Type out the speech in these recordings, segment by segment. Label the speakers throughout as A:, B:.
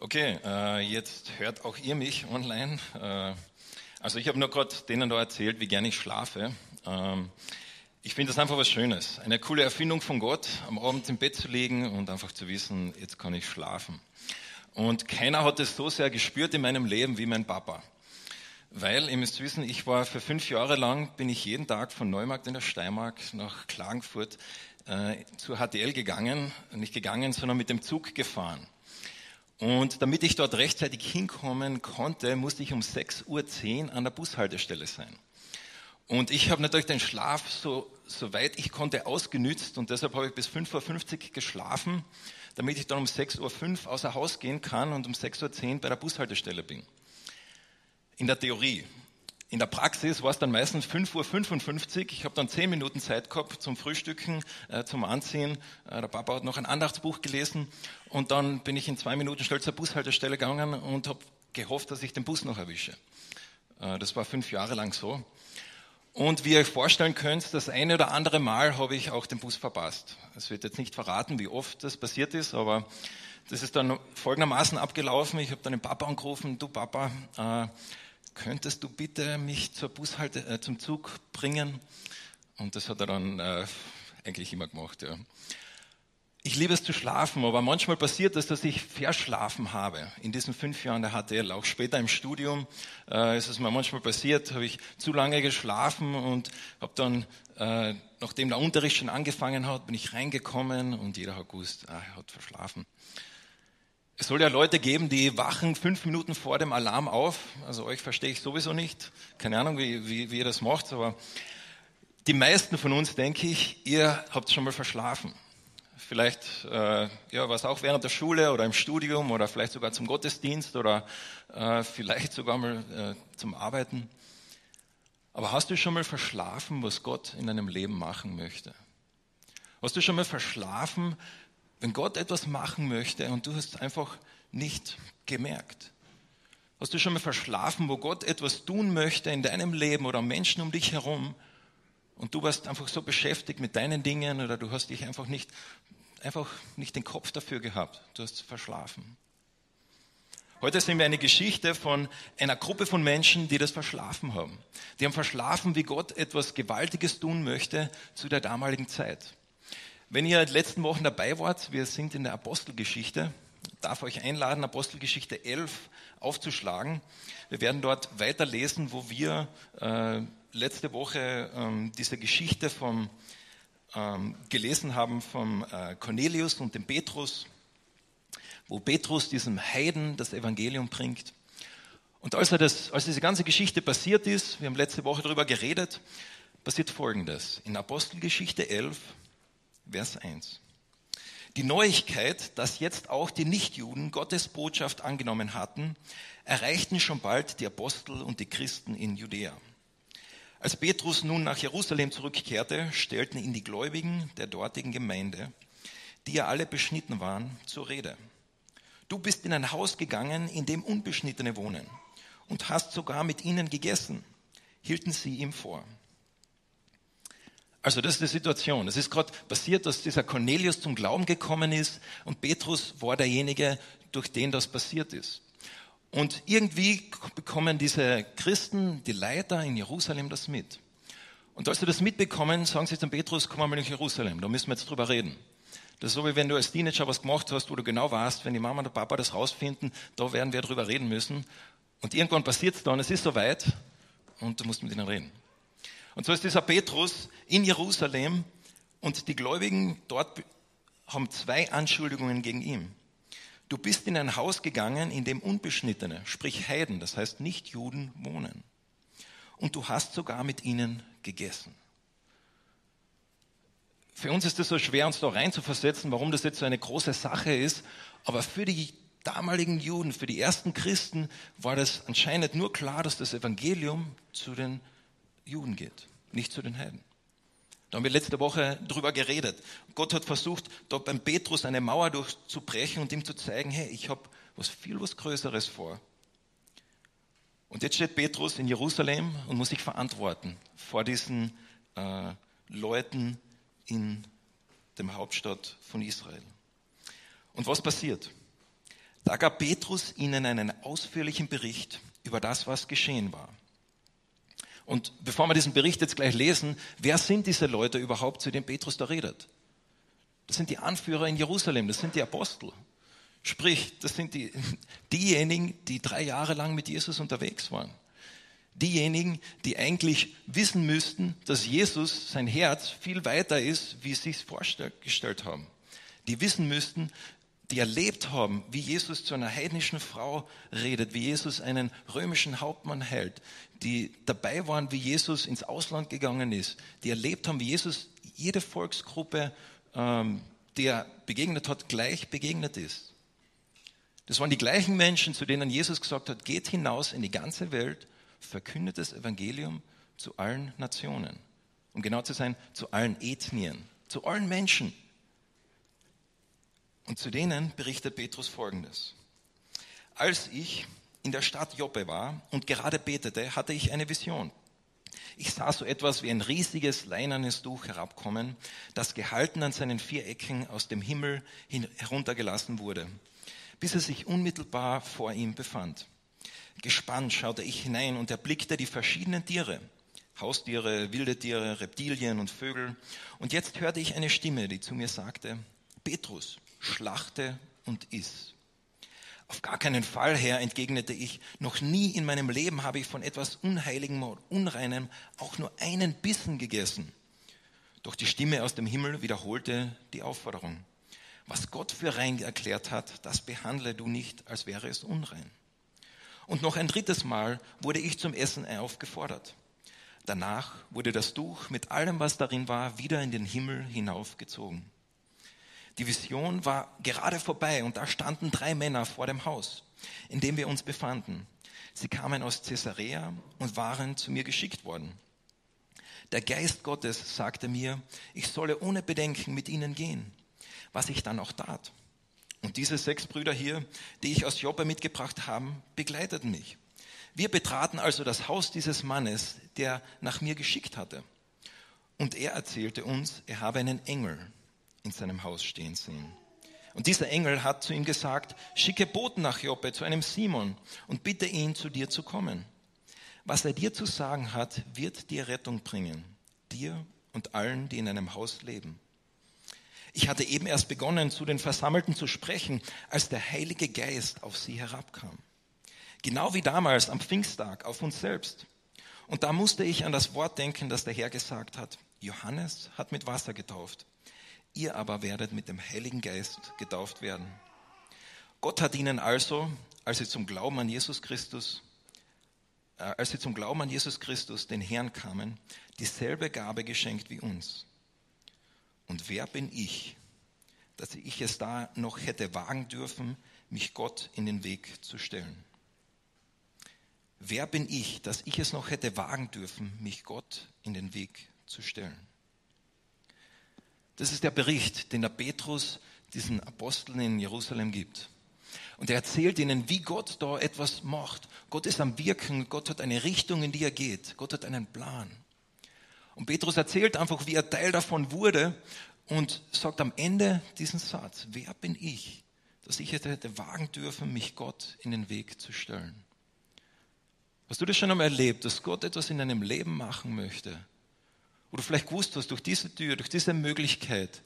A: Okay, äh, jetzt hört auch ihr mich online. Äh, also ich habe nur gerade denen da erzählt, wie gerne ich schlafe. Ähm, ich finde das einfach was Schönes. Eine coole Erfindung von Gott, am Abend im Bett zu liegen und einfach zu wissen, jetzt kann ich schlafen. Und keiner hat es so sehr gespürt in meinem Leben wie mein Papa. Weil, ihr müsst wissen, ich war für fünf Jahre lang, bin ich jeden Tag von Neumarkt in der Steiermark nach Klagenfurt äh, zur HTL gegangen. Nicht gegangen, sondern mit dem Zug gefahren. Und damit ich dort rechtzeitig hinkommen konnte, musste ich um 6.10 Uhr an der Bushaltestelle sein. Und ich habe natürlich den Schlaf so, so weit ich konnte ausgenützt und deshalb habe ich bis 5.50 Uhr geschlafen, damit ich dann um 6.05 Uhr außer Haus gehen kann und um 6.10 Uhr bei der Bushaltestelle bin. In der Theorie. In der Praxis war es dann meistens 5.55 Uhr. Ich habe dann 10 Minuten Zeit gehabt zum Frühstücken, äh, zum Anziehen. Äh, der Papa hat noch ein Andachtsbuch gelesen und dann bin ich in zwei Minuten schnell zur Bushaltestelle gegangen und habe gehofft, dass ich den Bus noch erwische. Äh, das war fünf Jahre lang so. Und wie ihr euch vorstellen könnt, das eine oder andere Mal habe ich auch den Bus verpasst. Es wird jetzt nicht verraten, wie oft das passiert ist, aber das ist dann folgendermaßen abgelaufen. Ich habe dann den Papa angerufen, du Papa, äh, könntest du bitte mich zur Bushalte, äh, zum Zug bringen? Und das hat er dann äh, eigentlich immer gemacht. Ja. Ich liebe es zu schlafen, aber manchmal passiert es, dass ich verschlafen habe. In diesen fünf Jahren der HTL, auch später im Studium, äh, ist es mir manchmal passiert, habe ich zu lange geschlafen und habe dann, äh, nachdem der Unterricht schon angefangen hat, bin ich reingekommen und jeder hat gewusst, ah, er hat verschlafen. Es soll ja Leute geben, die wachen fünf Minuten vor dem Alarm auf. Also euch verstehe ich sowieso nicht. Keine Ahnung, wie, wie, wie ihr das macht, aber die meisten von uns, denke ich, ihr habt schon mal verschlafen. Vielleicht äh, ja, was auch während der Schule oder im Studium oder vielleicht sogar zum Gottesdienst oder äh, vielleicht sogar mal äh, zum Arbeiten. Aber hast du schon mal verschlafen, was Gott in deinem Leben machen möchte? Hast du schon mal verschlafen, wenn Gott etwas machen möchte und du hast einfach nicht gemerkt. Hast du schon mal verschlafen, wo Gott etwas tun möchte in deinem Leben oder Menschen um dich herum und du warst einfach so beschäftigt mit deinen Dingen oder du hast dich einfach nicht, einfach nicht den Kopf dafür gehabt. Du hast verschlafen. Heute sehen wir eine Geschichte von einer Gruppe von Menschen, die das verschlafen haben. Die haben verschlafen, wie Gott etwas Gewaltiges tun möchte zu der damaligen Zeit. Wenn ihr in den letzten Wochen dabei wart, wir sind in der Apostelgeschichte, darf euch einladen, Apostelgeschichte 11 aufzuschlagen. Wir werden dort weiterlesen, wo wir äh, letzte Woche ähm, diese Geschichte vom, ähm, gelesen haben vom äh, Cornelius und dem Petrus, wo Petrus diesem Heiden das Evangelium bringt. Und als, das, als diese ganze Geschichte passiert ist, wir haben letzte Woche darüber geredet, passiert Folgendes. In Apostelgeschichte 11 Vers 1. Die Neuigkeit, dass jetzt auch die Nichtjuden Gottes Botschaft angenommen hatten, erreichten schon bald die Apostel und die Christen in Judäa. Als Petrus nun nach Jerusalem zurückkehrte, stellten ihn die Gläubigen der dortigen Gemeinde, die ja alle beschnitten waren, zur Rede. Du bist in ein Haus gegangen, in dem Unbeschnittene wohnen, und hast sogar mit ihnen gegessen, hielten sie ihm vor. Also das ist die Situation. Es ist gerade passiert, dass dieser Cornelius zum Glauben gekommen ist und Petrus war derjenige, durch den das passiert ist. Und irgendwie bekommen diese Christen, die Leiter in Jerusalem das mit. Und als sie das mitbekommen, sagen sie zum Petrus, komm mal nach Jerusalem, da müssen wir jetzt drüber reden. Das ist so, wie wenn du als Teenager was gemacht hast, wo du genau weißt, wenn die Mama und der Papa das rausfinden, da werden wir drüber reden müssen. Und irgendwann passiert es dann, es ist soweit und du musst mit ihnen reden. Und so ist dieser Petrus in Jerusalem und die Gläubigen dort haben zwei Anschuldigungen gegen ihn. Du bist in ein Haus gegangen, in dem Unbeschnittene, sprich Heiden, das heißt nicht Juden, wohnen. Und du hast sogar mit ihnen gegessen. Für uns ist es so schwer, uns da rein zu versetzen, warum das jetzt so eine große Sache ist. Aber für die damaligen Juden, für die ersten Christen war das anscheinend nur klar, dass das Evangelium zu den Juden geht, nicht zu den Heiden. Da haben wir letzte Woche drüber geredet. Gott hat versucht, da beim Petrus eine Mauer durchzubrechen und ihm zu zeigen, hey, ich habe was viel was Größeres vor. Und jetzt steht Petrus in Jerusalem und muss sich verantworten vor diesen äh, Leuten in dem Hauptstadt von Israel. Und was passiert? Da gab Petrus ihnen einen ausführlichen Bericht über das, was geschehen war. Und bevor wir diesen Bericht jetzt gleich lesen, wer sind diese Leute überhaupt, zu denen Petrus da redet? Das sind die Anführer in Jerusalem, das sind die Apostel. Sprich, das sind die, diejenigen, die drei Jahre lang mit Jesus unterwegs waren. Diejenigen, die eigentlich wissen müssten, dass Jesus, sein Herz, viel weiter ist, wie sie es vorgestellt haben. Die wissen müssten, die erlebt haben, wie Jesus zu einer heidnischen Frau redet, wie Jesus einen römischen Hauptmann hält, die dabei waren, wie Jesus ins Ausland gegangen ist, die erlebt haben, wie Jesus jede Volksgruppe, ähm, die er begegnet hat, gleich begegnet ist. Das waren die gleichen Menschen, zu denen Jesus gesagt hat, geht hinaus in die ganze Welt, verkündet das Evangelium zu allen Nationen. Um genau zu sein, zu allen Ethnien, zu allen Menschen. Und zu denen berichtet Petrus Folgendes. Als ich in der Stadt Joppe war und gerade betete, hatte ich eine Vision. Ich sah so etwas wie ein riesiges leinernes Tuch herabkommen, das gehalten an seinen vier Ecken aus dem Himmel heruntergelassen wurde, bis es sich unmittelbar vor ihm befand. Gespannt schaute ich hinein und erblickte die verschiedenen Tiere, Haustiere, wilde Tiere, Reptilien und Vögel. Und jetzt hörte ich eine Stimme, die zu mir sagte, Petrus, schlachte und iss. Auf gar keinen Fall, Herr, entgegnete ich, noch nie in meinem Leben habe ich von etwas Unheiligem oder Unreinem auch nur einen Bissen gegessen. Doch die Stimme aus dem Himmel wiederholte die Aufforderung. Was Gott für rein erklärt hat, das behandle du nicht, als wäre es unrein. Und noch ein drittes Mal wurde ich zum Essen aufgefordert. Danach wurde das Tuch mit allem, was darin war, wieder in den Himmel hinaufgezogen. Die Vision war gerade vorbei und da standen drei Männer vor dem Haus, in dem wir uns befanden. Sie kamen aus Caesarea und waren zu mir geschickt worden. Der Geist Gottes sagte mir, ich solle ohne Bedenken mit ihnen gehen, was ich dann auch tat. Und diese sechs Brüder hier, die ich aus Joppe mitgebracht habe, begleiteten mich. Wir betraten also das Haus dieses Mannes, der nach mir geschickt hatte. Und er erzählte uns, er habe einen Engel in seinem Haus stehen sehen. Und dieser Engel hat zu ihm gesagt, schicke Boten nach Joppe zu einem Simon und bitte ihn, zu dir zu kommen. Was er dir zu sagen hat, wird dir Rettung bringen, dir und allen, die in einem Haus leben. Ich hatte eben erst begonnen, zu den Versammelten zu sprechen, als der Heilige Geist auf sie herabkam. Genau wie damals am Pfingsttag auf uns selbst. Und da musste ich an das Wort denken, das der Herr gesagt hat. Johannes hat mit Wasser getauft ihr aber werdet mit dem Heiligen Geist getauft werden. Gott hat ihnen also, als sie zum Glauben an Jesus Christus, äh, als sie zum Glauben an Jesus Christus, den Herrn kamen, dieselbe Gabe geschenkt wie uns. Und wer bin ich, dass ich es da noch hätte wagen dürfen, mich Gott in den Weg zu stellen? Wer bin ich, dass ich es noch hätte wagen dürfen, mich Gott in den Weg zu stellen? Das ist der Bericht, den der Petrus diesen Aposteln in Jerusalem gibt. Und er erzählt ihnen, wie Gott da etwas macht. Gott ist am Wirken, Gott hat eine Richtung, in die er geht. Gott hat einen Plan. Und Petrus erzählt einfach, wie er Teil davon wurde und sagt am Ende diesen Satz, wer bin ich, dass ich hätte wagen dürfen, mich Gott in den Weg zu stellen. Hast du das schon einmal erlebt, dass Gott etwas in deinem Leben machen möchte? Wo du vielleicht gewusst hast, durch diese Tür, durch diese Möglichkeit,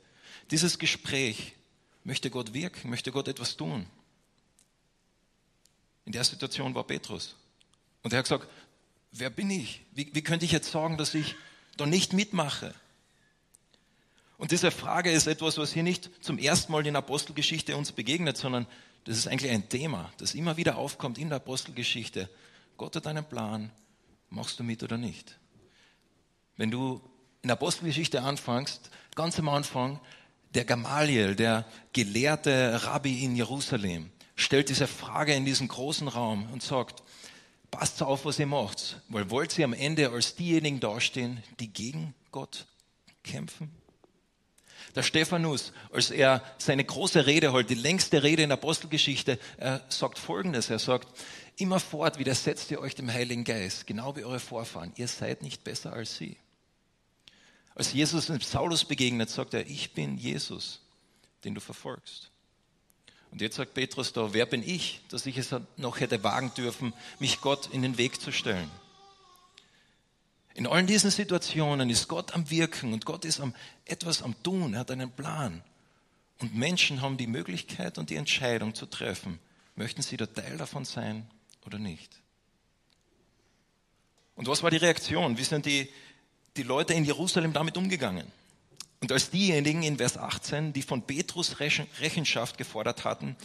A: dieses Gespräch, möchte Gott wirken, möchte Gott etwas tun. In der Situation war Petrus. Und er hat gesagt, wer bin ich? Wie, wie könnte ich jetzt sagen, dass ich da nicht mitmache? Und diese Frage ist etwas, was hier nicht zum ersten Mal in der Apostelgeschichte uns begegnet, sondern das ist eigentlich ein Thema, das immer wieder aufkommt in der Apostelgeschichte. Gott hat einen Plan, machst du mit oder nicht? Wenn du in der Apostelgeschichte anfängst, ganz am Anfang, der Gamaliel, der gelehrte Rabbi in Jerusalem, stellt diese Frage in diesen großen Raum und sagt, passt auf, was ihr macht, weil wollt ihr am Ende als diejenigen dastehen, die gegen Gott kämpfen? Der Stephanus, als er seine große Rede hält, die längste Rede in der Apostelgeschichte, er sagt Folgendes, er sagt, immerfort widersetzt ihr euch dem Heiligen Geist, genau wie eure Vorfahren, ihr seid nicht besser als sie. Als Jesus Saulus begegnet, sagt er, ich bin Jesus, den du verfolgst. Und jetzt sagt Petrus da, wer bin ich, dass ich es noch hätte wagen dürfen, mich Gott in den Weg zu stellen? In allen diesen Situationen ist Gott am Wirken und Gott ist am, etwas am Tun, er hat einen Plan. Und Menschen haben die Möglichkeit und die Entscheidung zu treffen, möchten sie der Teil davon sein oder nicht. Und was war die Reaktion? Wie sind die, die Leute in Jerusalem damit umgegangen? Und als diejenigen in Vers 18, die von Petrus Rechenschaft gefordert hatten,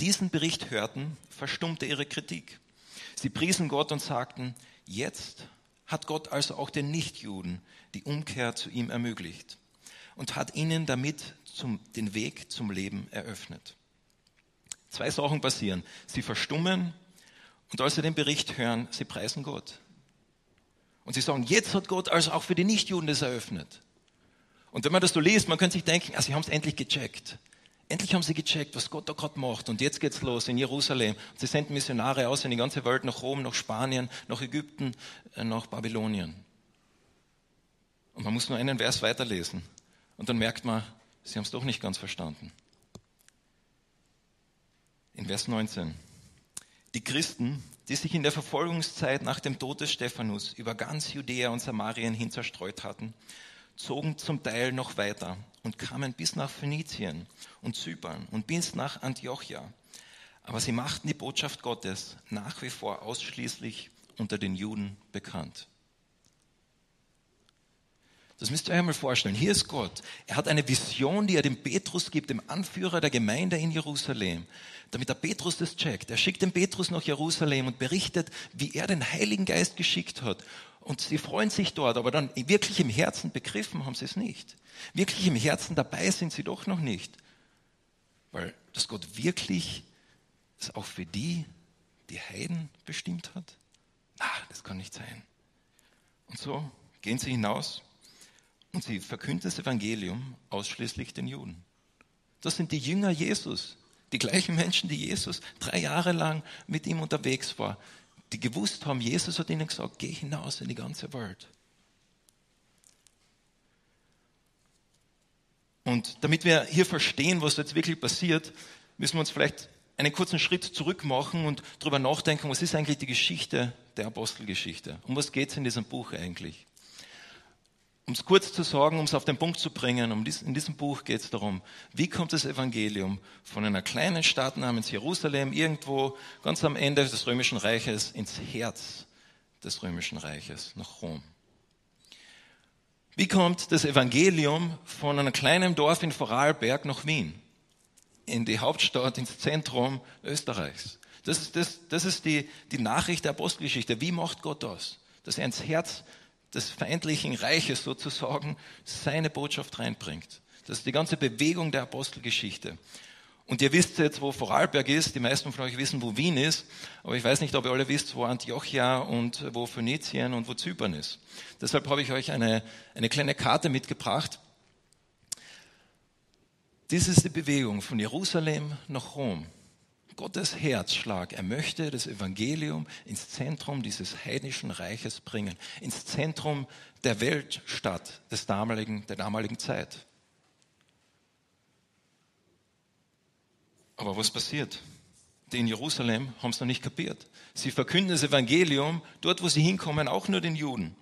A: diesen Bericht hörten, verstummte ihre Kritik. Sie priesen Gott und sagten, jetzt hat Gott also auch den Nichtjuden die Umkehr zu ihm ermöglicht und hat ihnen damit zum, den Weg zum Leben eröffnet. Zwei Sachen passieren. Sie verstummen und als sie den Bericht hören, sie preisen Gott. Und sie sagen, jetzt hat Gott also auch für die Nichtjuden das eröffnet. Und wenn man das so liest, man könnte sich denken, ah, sie haben es endlich gecheckt. Endlich haben sie gecheckt, was Gott da gerade macht. Und jetzt geht's los in Jerusalem. Sie senden Missionare aus in die ganze Welt, nach Rom, nach Spanien, nach Ägypten, äh, nach Babylonien. Und man muss nur einen Vers weiterlesen. Und dann merkt man, sie haben es doch nicht ganz verstanden. In Vers 19. Die Christen, die sich in der Verfolgungszeit nach dem Tod des Stephanus über ganz Judäa und Samarien hin zerstreut hatten, zogen zum Teil noch weiter und kamen bis nach Phönizien und Zypern und bis nach Antiochia. Aber sie machten die Botschaft Gottes nach wie vor ausschließlich unter den Juden bekannt. Das müsst ihr euch einmal vorstellen. Hier ist Gott. Er hat eine Vision, die er dem Petrus gibt, dem Anführer der Gemeinde in Jerusalem, damit der Petrus das checkt. Er schickt den Petrus nach Jerusalem und berichtet, wie er den Heiligen Geist geschickt hat und sie freuen sich dort, aber dann wirklich im Herzen begriffen haben sie es nicht. Wirklich im Herzen dabei sind sie doch noch nicht. Weil dass Gott wirklich es auch für die, die Heiden bestimmt hat? Na, das kann nicht sein. Und so gehen sie hinaus sie verkünden das Evangelium ausschließlich den Juden. Das sind die Jünger Jesus, die gleichen Menschen, die Jesus drei Jahre lang mit ihm unterwegs war die gewusst haben, Jesus hat ihnen gesagt, geh hinaus in die ganze Welt. Und damit wir hier verstehen, was jetzt wirklich passiert, müssen wir uns vielleicht einen kurzen Schritt zurück machen und darüber nachdenken, was ist eigentlich die Geschichte der Apostelgeschichte? Um was geht es in diesem Buch eigentlich? Um es kurz zu sagen, um es auf den Punkt zu bringen, um dies, in diesem Buch geht es darum, wie kommt das Evangelium von einer kleinen Stadt namens Jerusalem irgendwo ganz am Ende des Römischen Reiches ins Herz des Römischen Reiches, nach Rom. Wie kommt das Evangelium von einem kleinen Dorf in Vorarlberg nach Wien, in die Hauptstadt, ins Zentrum Österreichs? Das ist, das, das ist die, die Nachricht der Apostelgeschichte. Wie macht Gott das? Dass er ins Herz des feindlichen Reiches sozusagen seine Botschaft reinbringt. Das ist die ganze Bewegung der Apostelgeschichte. Und ihr wisst jetzt, wo Vorarlberg ist. Die meisten von euch wissen, wo Wien ist. Aber ich weiß nicht, ob ihr alle wisst, wo Antiochia und wo Phönizien und wo Zypern ist. Deshalb habe ich euch eine, eine kleine Karte mitgebracht. Dies ist die Bewegung von Jerusalem nach Rom. Gottes Herzschlag. Er möchte das Evangelium ins Zentrum dieses heidnischen Reiches bringen, ins Zentrum der Weltstadt des damaligen, der damaligen Zeit. Aber was passiert? Die in Jerusalem haben es noch nicht kapiert. Sie verkünden das Evangelium dort, wo sie hinkommen, auch nur den Juden.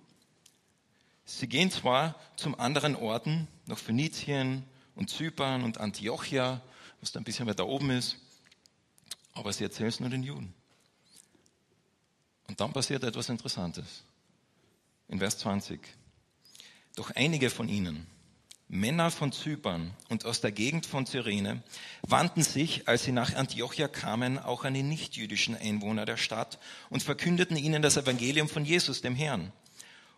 A: Sie gehen zwar zum anderen Orten, nach Phönizien und Zypern und Antiochia, was da ein bisschen weiter oben ist, aber sie erzählen es nur den Juden. Und dann passiert etwas Interessantes. In Vers 20. Doch einige von ihnen, Männer von Zypern und aus der Gegend von Cyrene, wandten sich, als sie nach Antiochia kamen, auch an die nichtjüdischen Einwohner der Stadt und verkündeten ihnen das Evangelium von Jesus, dem Herrn.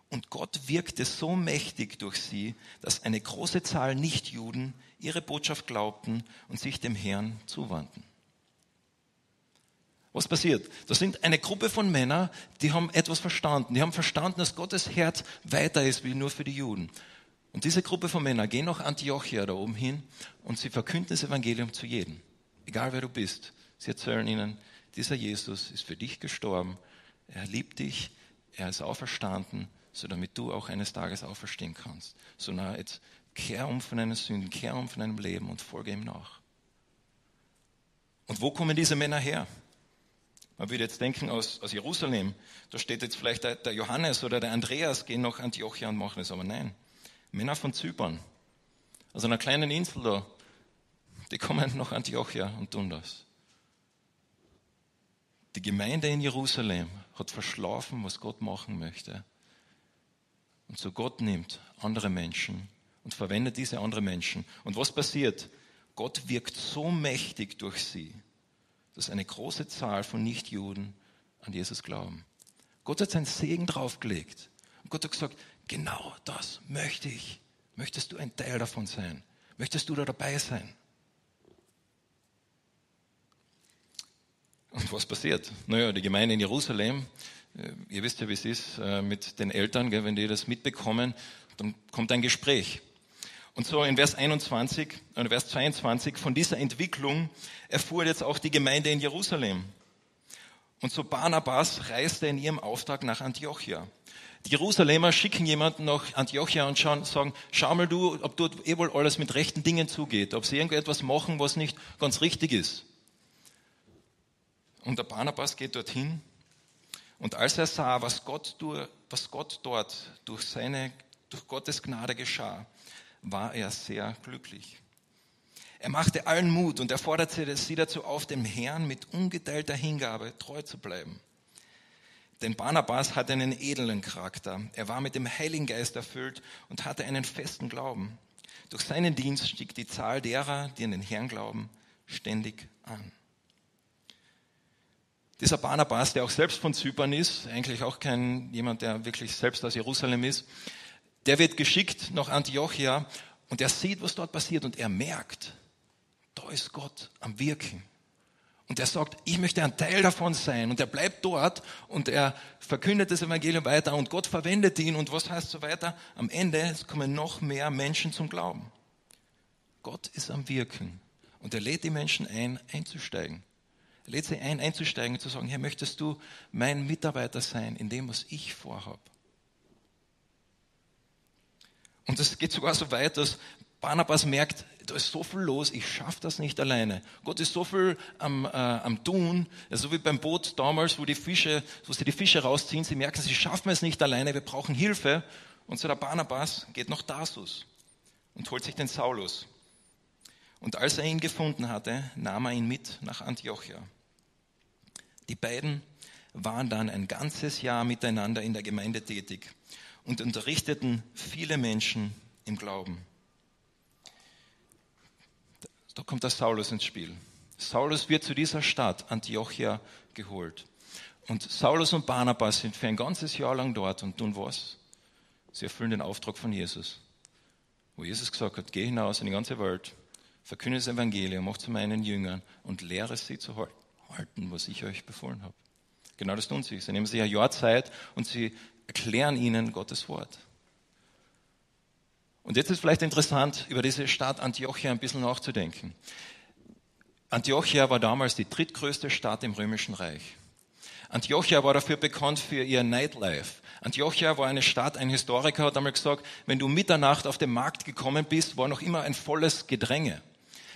A: Und Gott wirkte so mächtig durch sie, dass eine große Zahl Nichtjuden ihre Botschaft glaubten und sich dem Herrn zuwandten. Was passiert? Das sind eine Gruppe von Männern, die haben etwas verstanden. Die haben verstanden, dass Gottes Herz weiter ist wie nur für die Juden. Und diese Gruppe von Männern gehen nach Antiochia da oben hin und sie verkünden das Evangelium zu jedem. Egal wer du bist. Sie erzählen ihnen, dieser Jesus ist für dich gestorben. Er liebt dich. Er ist auferstanden, so damit du auch eines Tages auferstehen kannst. So na, jetzt kehr um von deinen Sünden, kehr um von deinem Leben und folge ihm nach. Und wo kommen diese Männer her? Man würde jetzt denken aus, aus Jerusalem. Da steht jetzt vielleicht der, der Johannes oder der Andreas gehen nach Antiochia und machen es. Aber nein, Männer von Zypern, also einer kleinen Insel da, die kommen nach Antiochia und tun das. Die Gemeinde in Jerusalem hat verschlafen, was Gott machen möchte. Und so Gott nimmt andere Menschen und verwendet diese anderen Menschen. Und was passiert? Gott wirkt so mächtig durch sie, dass eine große Zahl von Nichtjuden an Jesus glauben. Gott hat seinen Segen draufgelegt. Und Gott hat gesagt, genau das möchte ich. Möchtest du ein Teil davon sein? Möchtest du da dabei sein? Und was passiert? Naja, die Gemeinde in Jerusalem, äh, ihr wisst ja, wie es ist äh, mit den Eltern, wenn die das mitbekommen, dann kommt ein Gespräch. Und so in Vers 21 und Vers 22 von dieser Entwicklung erfuhr jetzt auch die Gemeinde in Jerusalem. Und so Barnabas reiste in ihrem Auftrag nach Antiochia. Die Jerusalemer schicken jemanden nach Antiochia und schauen, sagen, schau mal du, ob dort eh wohl alles mit rechten Dingen zugeht, ob sie irgendetwas machen, was nicht ganz richtig ist. Und der Barnabas geht dorthin und als er sah, was Gott, was Gott dort durch seine, durch Gottes Gnade geschah, war er sehr glücklich. Er machte allen Mut und er forderte sie dazu auf, dem Herrn mit ungeteilter Hingabe treu zu bleiben. Denn Barnabas hatte einen edlen Charakter. Er war mit dem Heiligen Geist erfüllt und hatte einen festen Glauben. Durch seinen Dienst stieg die Zahl derer, die an den Herrn glauben, ständig an. Dieser Barnabas, der auch selbst von Zypern ist, eigentlich auch kein jemand, der wirklich selbst aus Jerusalem ist, der wird geschickt nach Antiochia und er sieht, was dort passiert und er merkt, da ist Gott am Wirken. Und er sagt, ich möchte ein Teil davon sein. Und er bleibt dort und er verkündet das Evangelium weiter und Gott verwendet ihn. Und was heißt so weiter? Am Ende es kommen noch mehr Menschen zum Glauben. Gott ist am Wirken und er lädt die Menschen ein, einzusteigen. Er lädt sie ein, einzusteigen und zu sagen, Herr, möchtest du mein Mitarbeiter sein in dem, was ich vorhabe? Und es geht sogar so weit, dass Barnabas merkt, da ist so viel los, ich schaffe das nicht alleine. Gott ist so viel am, äh, am Tun, so wie beim Boot damals, wo die Fische, wo sie die Fische rausziehen, sie merken, sie schaffen es nicht alleine, wir brauchen Hilfe. Und so der Barnabas geht nach Tarsus und holt sich den Saulus. Und als er ihn gefunden hatte, nahm er ihn mit nach Antiochia. Die beiden waren dann ein ganzes Jahr miteinander in der Gemeinde tätig und unterrichteten viele Menschen im Glauben. Da kommt der Saulus ins Spiel. Saulus wird zu dieser Stadt Antiochia geholt. Und Saulus und Barnabas sind für ein ganzes Jahr lang dort und tun was? Sie erfüllen den Auftrag von Jesus. Wo Jesus gesagt hat, geh hinaus in die ganze Welt, verkünde das Evangelium, mach zu meinen Jüngern und lehre sie zu halten, was ich euch befohlen habe. Genau das tun sie. Sie nehmen sich ein Jahr Zeit und sie erklären ihnen Gottes Wort. Und jetzt ist vielleicht interessant, über diese Stadt Antiochia ein bisschen nachzudenken. Antiochia war damals die drittgrößte Stadt im Römischen Reich. Antiochia war dafür bekannt für ihr Nightlife. Antiochia war eine Stadt, ein Historiker hat einmal gesagt, wenn du Mitternacht auf den Markt gekommen bist, war noch immer ein volles Gedränge.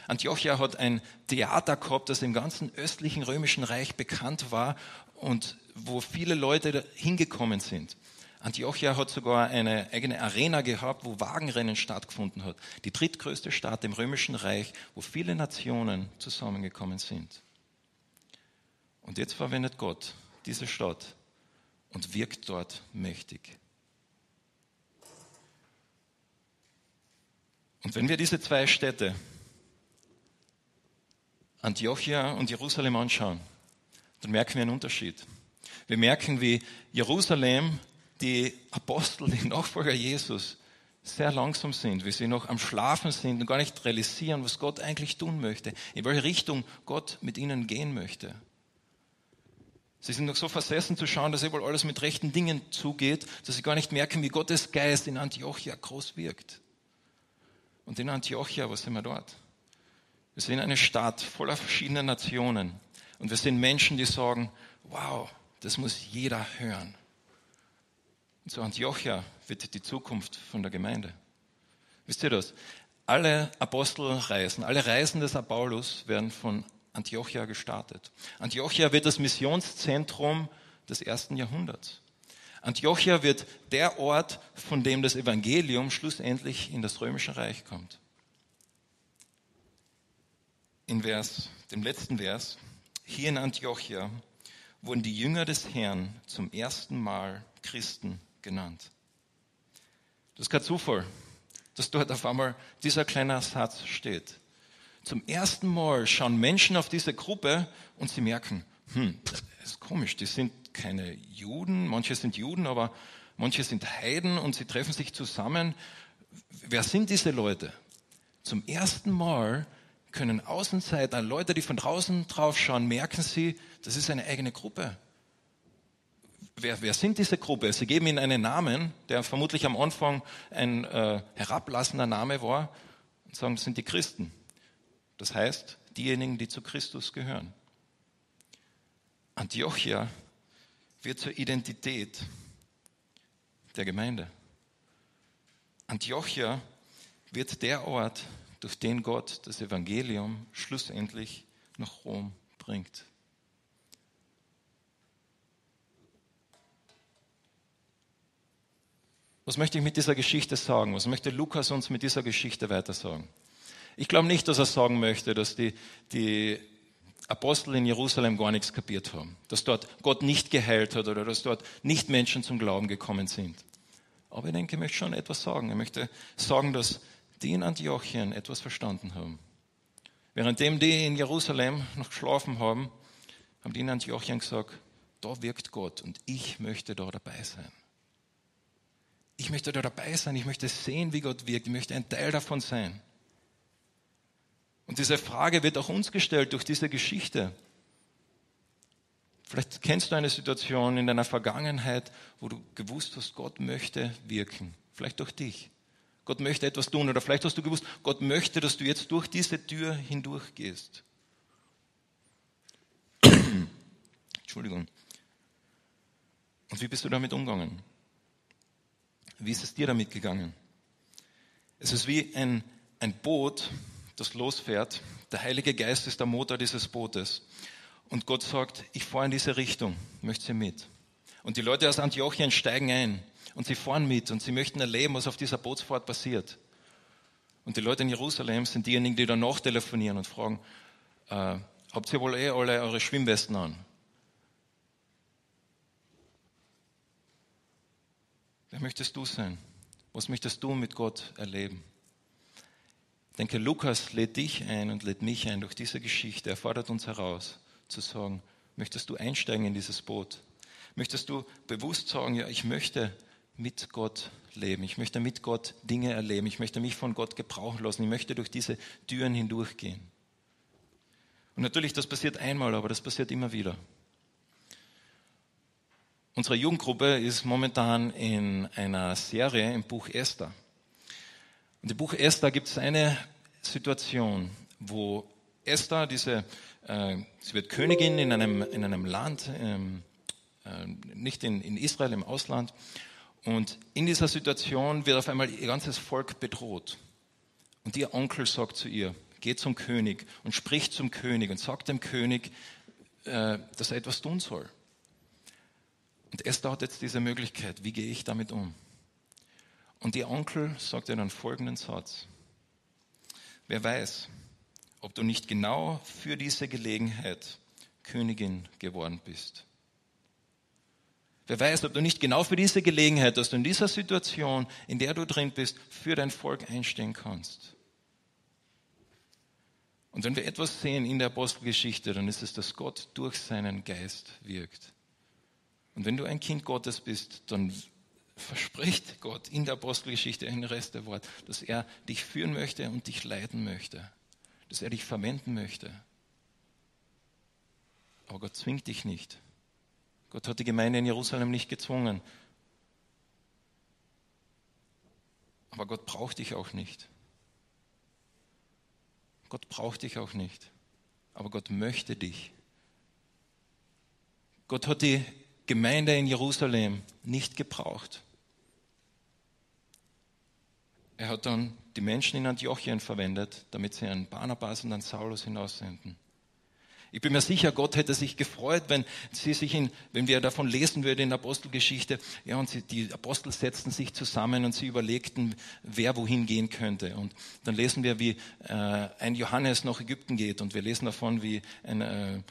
A: Antiochia hat ein Theater gehabt, das im ganzen östlichen römischen Reich bekannt war und wo viele Leute hingekommen sind. Antiochia hat sogar eine eigene Arena gehabt, wo Wagenrennen stattgefunden hat. Die drittgrößte Stadt im Römischen Reich, wo viele Nationen zusammengekommen sind. Und jetzt verwendet Gott diese Stadt und wirkt dort mächtig. Und wenn wir diese zwei Städte, Antiochia und Jerusalem anschauen, dann merken wir einen Unterschied. Wir merken, wie Jerusalem die Apostel, die Nachfolger Jesus, sehr langsam sind, wie sie noch am Schlafen sind und gar nicht realisieren, was Gott eigentlich tun möchte, in welche Richtung Gott mit ihnen gehen möchte. Sie sind noch so versessen zu schauen, dass wohl alles mit rechten Dingen zugeht, dass sie gar nicht merken, wie Gottes Geist in Antiochia groß wirkt. Und in Antiochia, was sind wir dort? Wir sehen eine Stadt voller verschiedener Nationen. Und wir sehen Menschen, die sagen, wow, das muss jeder hören. Und so Antiochia wird die Zukunft von der Gemeinde. Wisst ihr das? Alle Apostelreisen, alle Reisen des Paulus werden von Antiochia gestartet. Antiochia wird das Missionszentrum des ersten Jahrhunderts. Antiochia wird der Ort, von dem das Evangelium schlussendlich in das römische Reich kommt. In Vers, dem letzten Vers, hier in Antiochia wurden die Jünger des Herrn zum ersten Mal Christen genannt. Das ist kein Zufall, dass dort auf einmal dieser kleine Satz steht. Zum ersten Mal schauen Menschen auf diese Gruppe und sie merken, hm, das ist komisch, die sind keine Juden, manche sind Juden, aber manche sind Heiden und sie treffen sich zusammen. Wer sind diese Leute? Zum ersten Mal können Außenseiter, Leute, die von draußen drauf schauen, merken sie, das ist eine eigene Gruppe. Wer, wer sind diese Gruppe? Sie geben ihnen einen Namen, der vermutlich am Anfang ein äh, herablassender Name war, und sagen, das sind die Christen. Das heißt, diejenigen, die zu Christus gehören. Antiochia wird zur Identität der Gemeinde. Antiochia wird der Ort, durch den Gott das Evangelium schlussendlich nach Rom bringt. Was möchte ich mit dieser Geschichte sagen? Was möchte Lukas uns mit dieser Geschichte weiter sagen? Ich glaube nicht, dass er sagen möchte, dass die, die Apostel in Jerusalem gar nichts kapiert haben, dass dort Gott nicht geheilt hat oder dass dort nicht Menschen zum Glauben gekommen sind. Aber ich denke, ich möchte schon etwas sagen. Ich möchte sagen, dass die in Antiochien etwas verstanden haben. Währenddem die in Jerusalem noch geschlafen haben, haben die in Antiochien gesagt, da wirkt Gott und ich möchte da dabei sein. Ich möchte da dabei sein, ich möchte sehen, wie Gott wirkt, ich möchte ein Teil davon sein. Und diese Frage wird auch uns gestellt durch diese Geschichte. Vielleicht kennst du eine Situation in deiner Vergangenheit, wo du gewusst hast, Gott möchte wirken. Vielleicht durch dich. Gott möchte etwas tun. Oder vielleicht hast du gewusst, Gott möchte, dass du jetzt durch diese Tür hindurch gehst. Entschuldigung. Und wie bist du damit umgegangen? Wie ist es dir damit gegangen? Es ist wie ein, ein Boot, das losfährt. Der Heilige Geist ist der Motor dieses Bootes. Und Gott sagt, ich fahre in diese Richtung, möchte sie mit. Und die Leute aus Antiochien steigen ein und sie fahren mit und sie möchten erleben, was auf dieser Bootsfahrt passiert. Und die Leute in Jerusalem sind diejenigen, die danach telefonieren und fragen, äh, habt ihr wohl eh alle eure Schwimmwesten an? Wer möchtest du sein? Was möchtest du mit Gott erleben? Ich denke, Lukas lädt dich ein und lädt mich ein durch diese Geschichte. Er fordert uns heraus, zu sagen, möchtest du einsteigen in dieses Boot? Möchtest du bewusst sagen, ja, ich möchte mit Gott leben. Ich möchte mit Gott Dinge erleben. Ich möchte mich von Gott gebrauchen lassen. Ich möchte durch diese Türen hindurchgehen. Und natürlich, das passiert einmal, aber das passiert immer wieder. Unsere Jugendgruppe ist momentan in einer Serie im Buch Esther. Und im Buch Esther gibt es eine Situation, wo Esther, diese, äh, sie wird Königin in einem, in einem Land, ähm, äh, nicht in, in Israel, im Ausland, und in dieser Situation wird auf einmal ihr ganzes Volk bedroht. Und ihr Onkel sagt zu ihr, geht zum König und spricht zum König und sagt dem König, äh, dass er etwas tun soll. Und Esther hat jetzt diese Möglichkeit, wie gehe ich damit um? Und ihr Onkel sagt ihr dann folgenden Satz. Wer weiß, ob du nicht genau für diese Gelegenheit Königin geworden bist. Wer weiß, ob du nicht genau für diese Gelegenheit, dass du in dieser Situation, in der du drin bist, für dein Volk einstehen kannst. Und wenn wir etwas sehen in der Apostelgeschichte, dann ist es, dass Gott durch seinen Geist wirkt. Und wenn du ein Kind Gottes bist, dann verspricht Gott in der Apostelgeschichte ein Rest der Wort, dass er dich führen möchte und dich leiten möchte, dass er dich verwenden möchte. Aber Gott zwingt dich nicht. Gott hat die Gemeinde in Jerusalem nicht gezwungen. Aber Gott braucht dich auch nicht. Gott braucht dich auch nicht. Aber Gott möchte dich. Gott hat die Gemeinde in Jerusalem nicht gebraucht. Er hat dann die Menschen in Antiochien verwendet, damit sie einen Barnabas und einen Saulus hinaussenden. Ich bin mir sicher, Gott hätte sich gefreut, wenn sie sich in, wenn wir davon lesen würden in der Apostelgeschichte, ja, und sie, die Apostel setzten sich zusammen und sie überlegten, wer wohin gehen könnte. Und dann lesen wir, wie äh, ein Johannes nach Ägypten geht. Und wir lesen davon, wie ein, äh,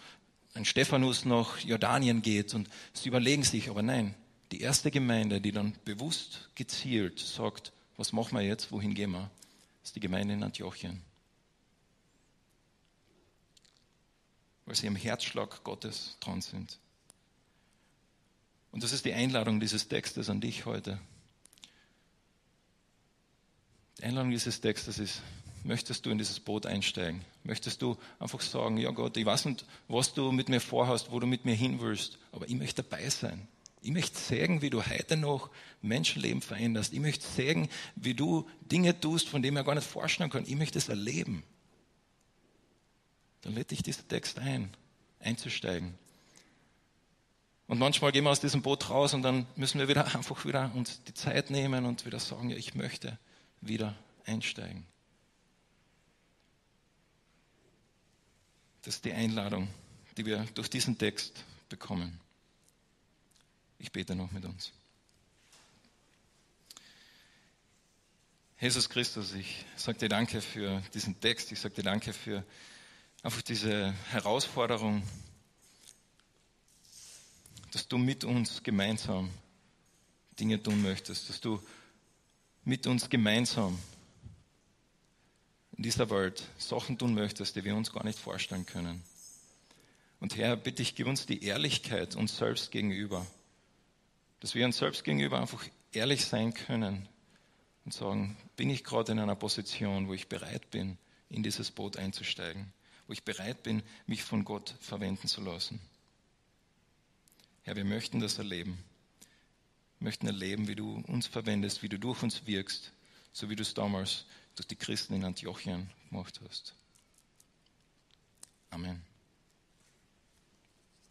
A: ein Stephanus nach Jordanien geht. Und sie überlegen sich, aber nein, die erste Gemeinde, die dann bewusst gezielt sagt, was machen wir jetzt, wohin gehen wir, ist die Gemeinde in Antiochien. Weil sie am Herzschlag Gottes dran sind. Und das ist die Einladung dieses Textes an dich heute. Die Einladung dieses Textes ist, möchtest du in dieses Boot einsteigen? Möchtest du einfach sagen, ja Gott, ich weiß nicht, was du mit mir vorhast, wo du mit mir hin willst, aber ich möchte dabei sein. Ich möchte sehen, wie du heute noch Menschenleben veränderst. Ich möchte sehen, wie du Dinge tust, von denen ich gar nicht vorstellen kann. Ich möchte es erleben dann lädt dich dieser Text ein, einzusteigen. Und manchmal gehen wir aus diesem Boot raus und dann müssen wir wieder einfach wieder uns die Zeit nehmen und wieder sagen, ja, ich möchte wieder einsteigen. Das ist die Einladung, die wir durch diesen Text bekommen. Ich bete noch mit uns. Jesus Christus, ich sage dir danke für diesen Text, ich sage dir danke für einfach diese Herausforderung, dass du mit uns gemeinsam Dinge tun möchtest, dass du mit uns gemeinsam in dieser Welt Sachen tun möchtest, die wir uns gar nicht vorstellen können. Und Herr, bitte ich, gib uns die Ehrlichkeit uns selbst gegenüber, dass wir uns selbst gegenüber einfach ehrlich sein können und sagen, bin ich gerade in einer Position, wo ich bereit bin, in dieses Boot einzusteigen wo ich bereit bin, mich von Gott verwenden zu lassen. Herr, wir möchten das erleben. Wir möchten erleben, wie du uns verwendest, wie du durch uns wirkst, so wie du es damals durch die Christen in Antiochien gemacht hast. Amen.